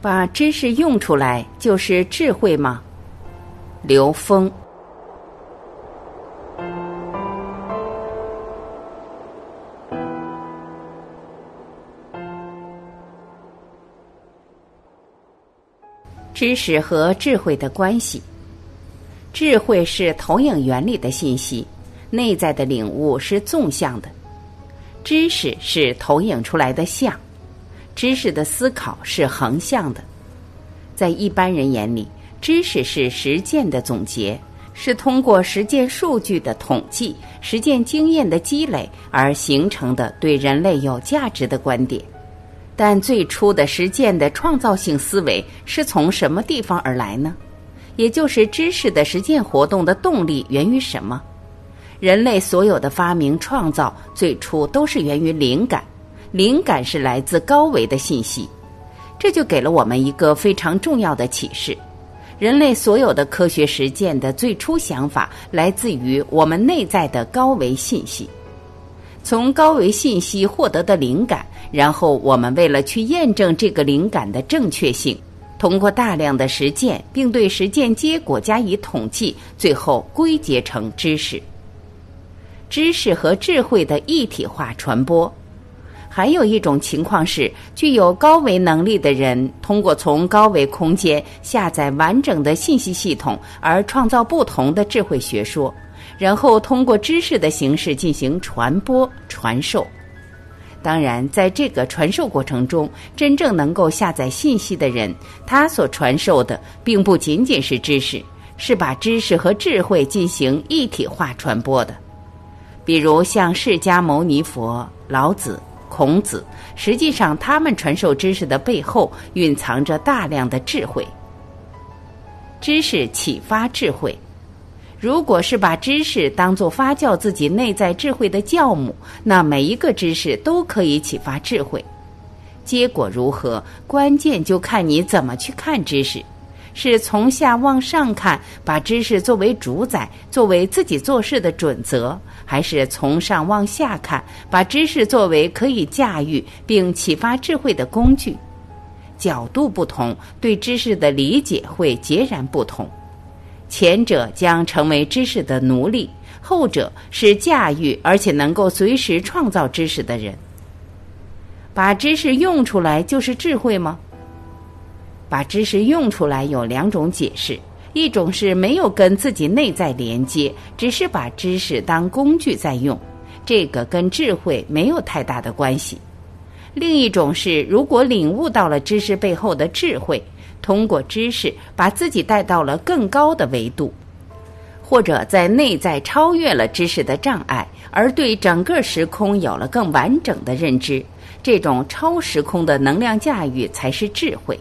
把知识用出来就是智慧吗？刘峰。知识和智慧的关系。智慧是投影原理的信息，内在的领悟是纵向的；知识是投影出来的像，知识的思考是横向的。在一般人眼里，知识是实践的总结，是通过实践数据的统计、实践经验的积累而形成的对人类有价值的观点。但最初的实践的创造性思维是从什么地方而来呢？也就是知识的实践活动的动力源于什么？人类所有的发明创造最初都是源于灵感，灵感是来自高维的信息，这就给了我们一个非常重要的启示：人类所有的科学实践的最初想法来自于我们内在的高维信息。从高维信息获得的灵感，然后我们为了去验证这个灵感的正确性，通过大量的实践，并对实践结果加以统计，最后归结成知识。知识和智慧的一体化传播。还有一种情况是，具有高维能力的人通过从高维空间下载完整的信息系统，而创造不同的智慧学说。然后通过知识的形式进行传播、传授。当然，在这个传授过程中，真正能够下载信息的人，他所传授的并不仅仅是知识，是把知识和智慧进行一体化传播的。比如像释迦牟尼佛、老子、孔子，实际上他们传授知识的背后蕴藏着大量的智慧。知识启发智慧。如果是把知识当做发酵自己内在智慧的酵母，那每一个知识都可以启发智慧。结果如何，关键就看你怎么去看知识：是从下往上看，把知识作为主宰，作为自己做事的准则；还是从上往下看，把知识作为可以驾驭并启发智慧的工具。角度不同，对知识的理解会截然不同。前者将成为知识的奴隶，后者是驾驭而且能够随时创造知识的人。把知识用出来就是智慧吗？把知识用出来有两种解释：一种是没有跟自己内在连接，只是把知识当工具在用，这个跟智慧没有太大的关系；另一种是如果领悟到了知识背后的智慧。通过知识把自己带到了更高的维度，或者在内在超越了知识的障碍，而对整个时空有了更完整的认知。这种超时空的能量驾驭才是智慧。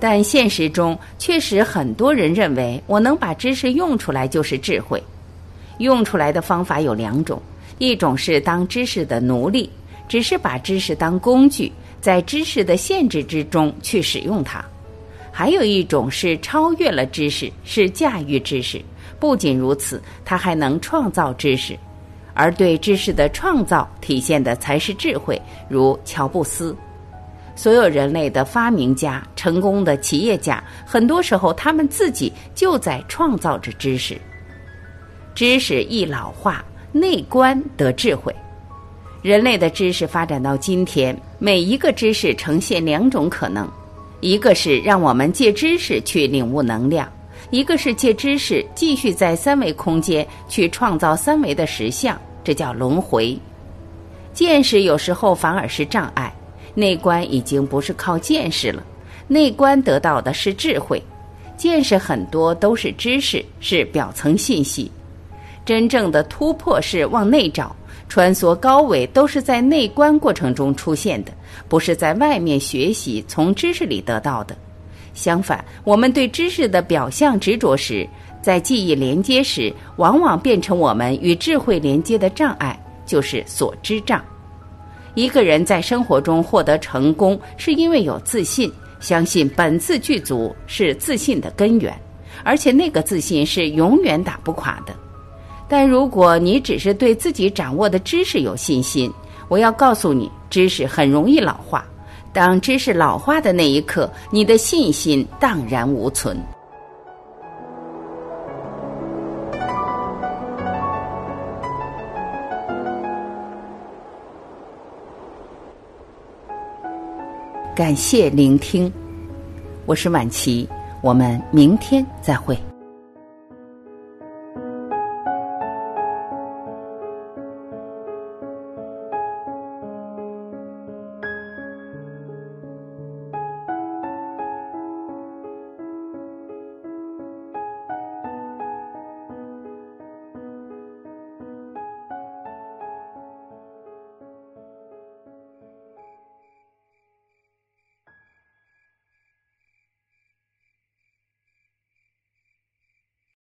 但现实中确实很多人认为，我能把知识用出来就是智慧。用出来的方法有两种：一种是当知识的奴隶，只是把知识当工具，在知识的限制之中去使用它。还有一种是超越了知识，是驾驭知识。不仅如此，他还能创造知识，而对知识的创造体现的才是智慧。如乔布斯，所有人类的发明家、成功的企业家，很多时候他们自己就在创造着知识。知识易老化，内观得智慧。人类的知识发展到今天，每一个知识呈现两种可能。一个是让我们借知识去领悟能量，一个是借知识继续在三维空间去创造三维的实相，这叫轮回。见识有时候反而是障碍，内观已经不是靠见识了，内观得到的是智慧，见识很多都是知识，是表层信息，真正的突破是往内找。穿梭高维都是在内观过程中出现的，不是在外面学习从知识里得到的。相反，我们对知识的表象执着时，在记忆连接时，往往变成我们与智慧连接的障碍，就是所知障。一个人在生活中获得成功，是因为有自信，相信本自具足是自信的根源，而且那个自信是永远打不垮的。但如果你只是对自己掌握的知识有信心，我要告诉你，知识很容易老化。当知识老化的那一刻，你的信心荡然无存。感谢聆听，我是晚琪，我们明天再会。